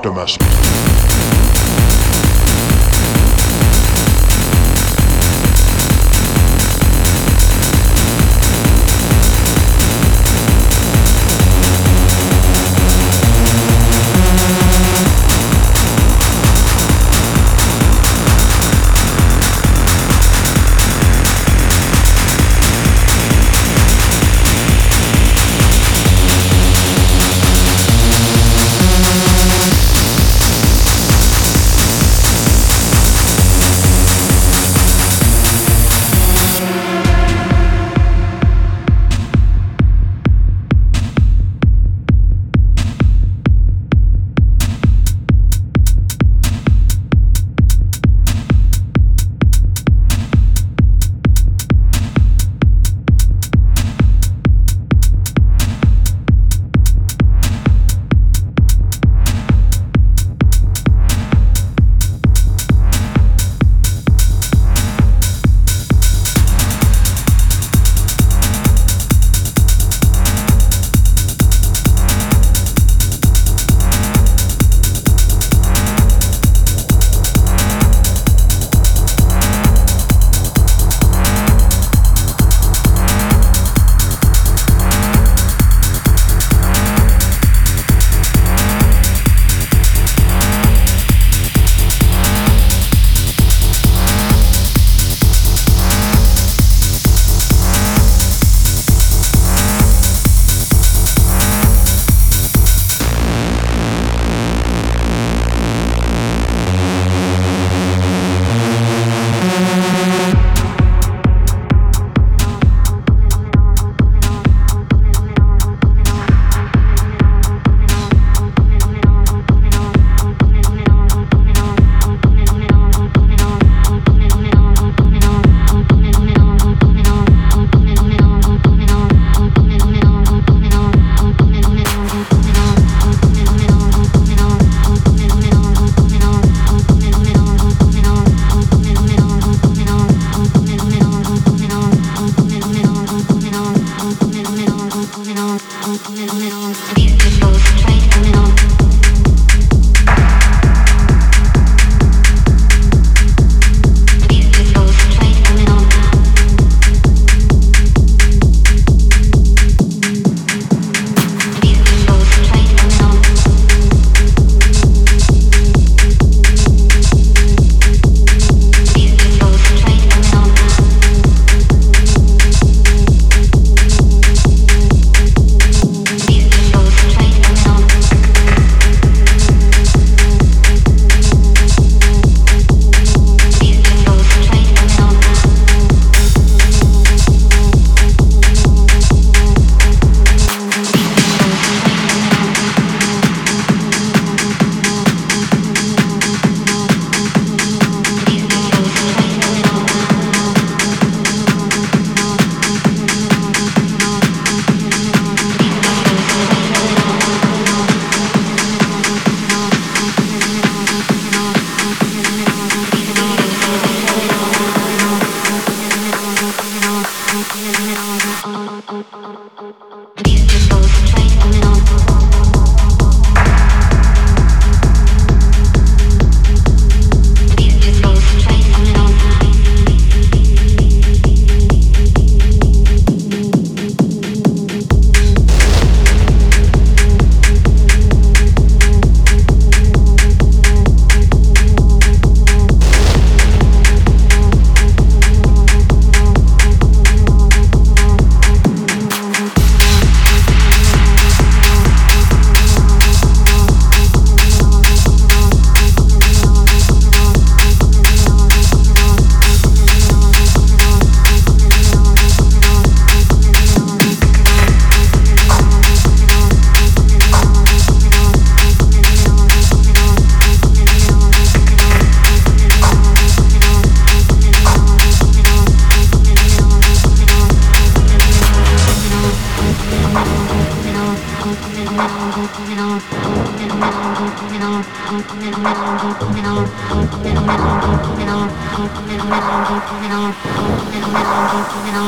Optimus.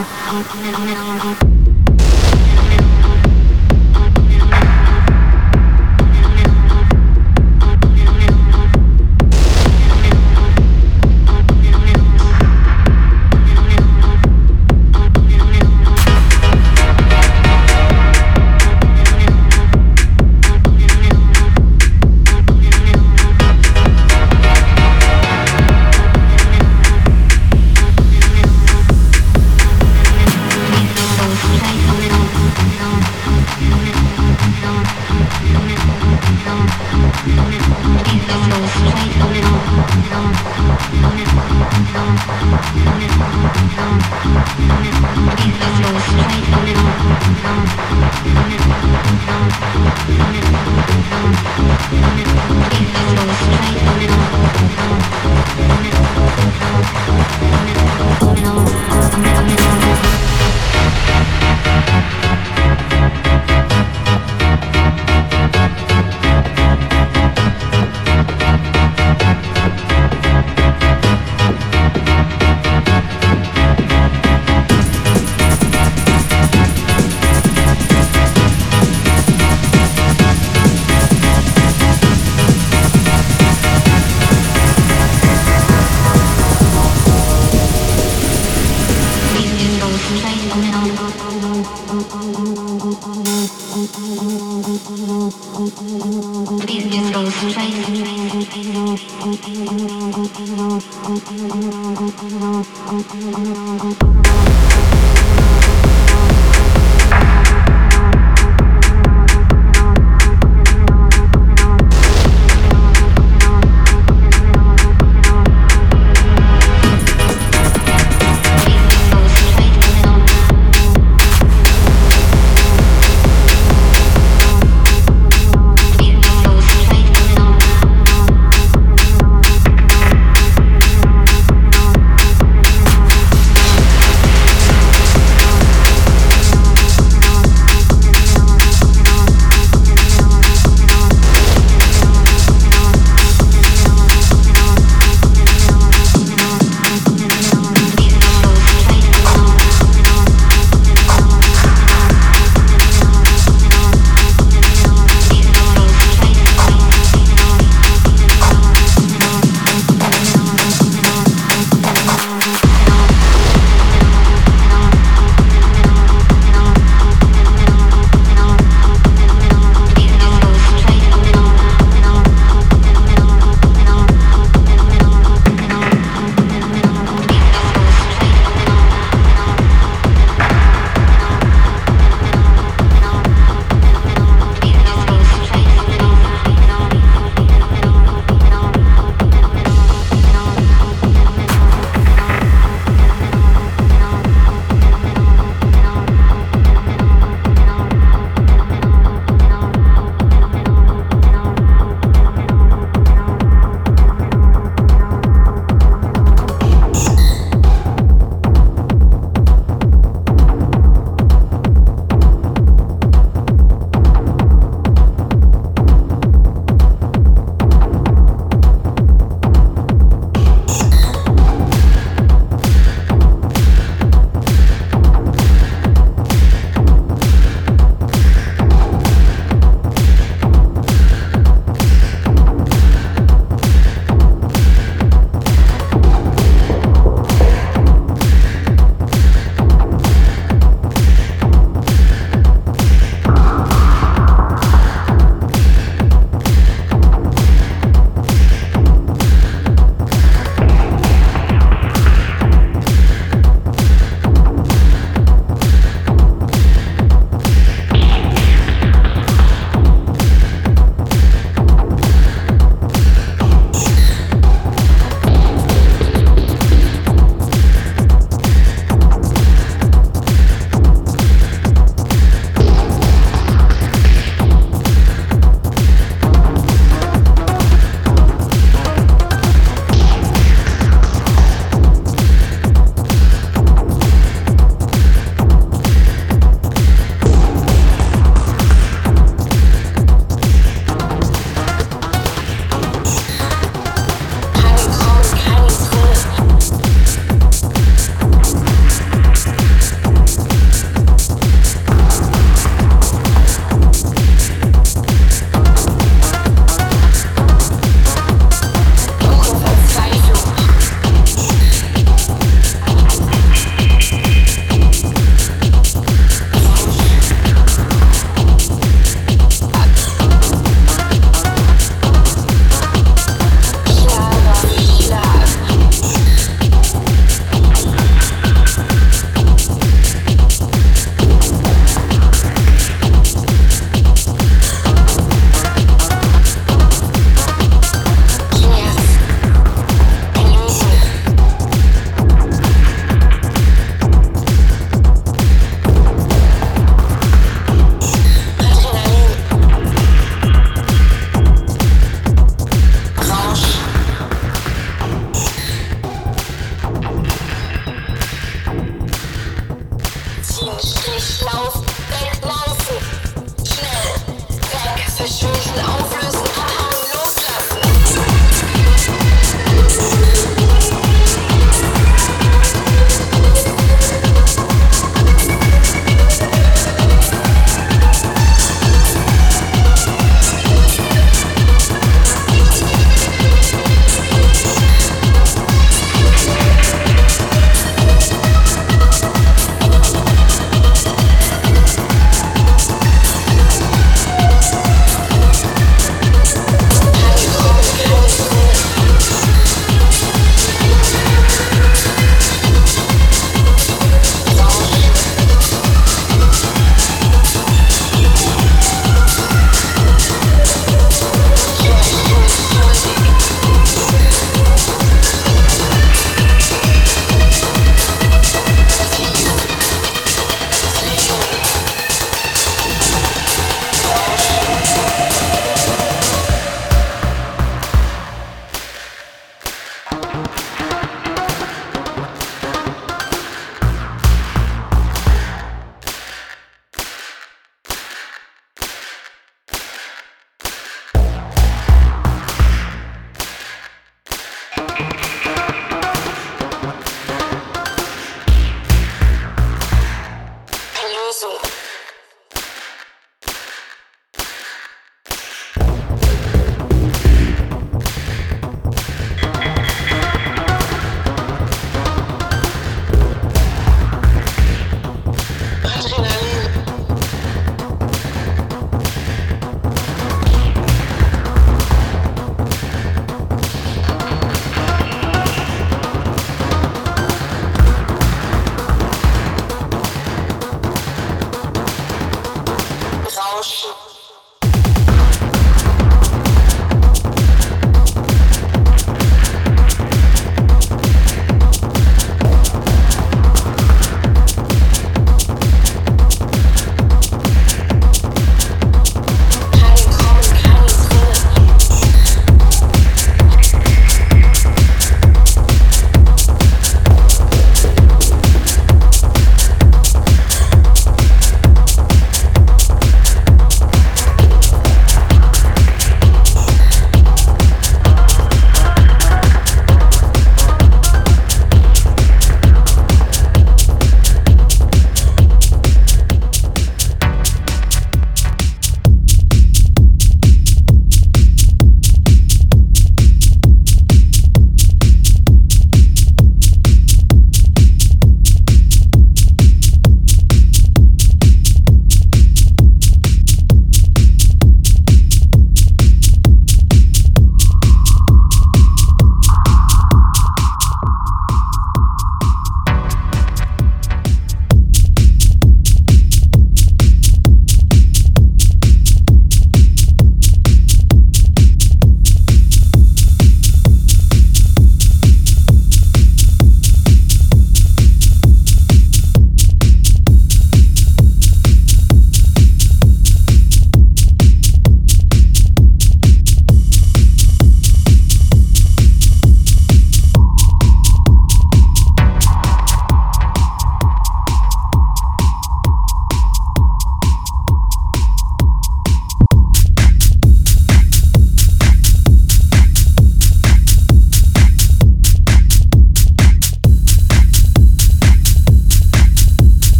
Ah mais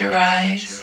your eyes.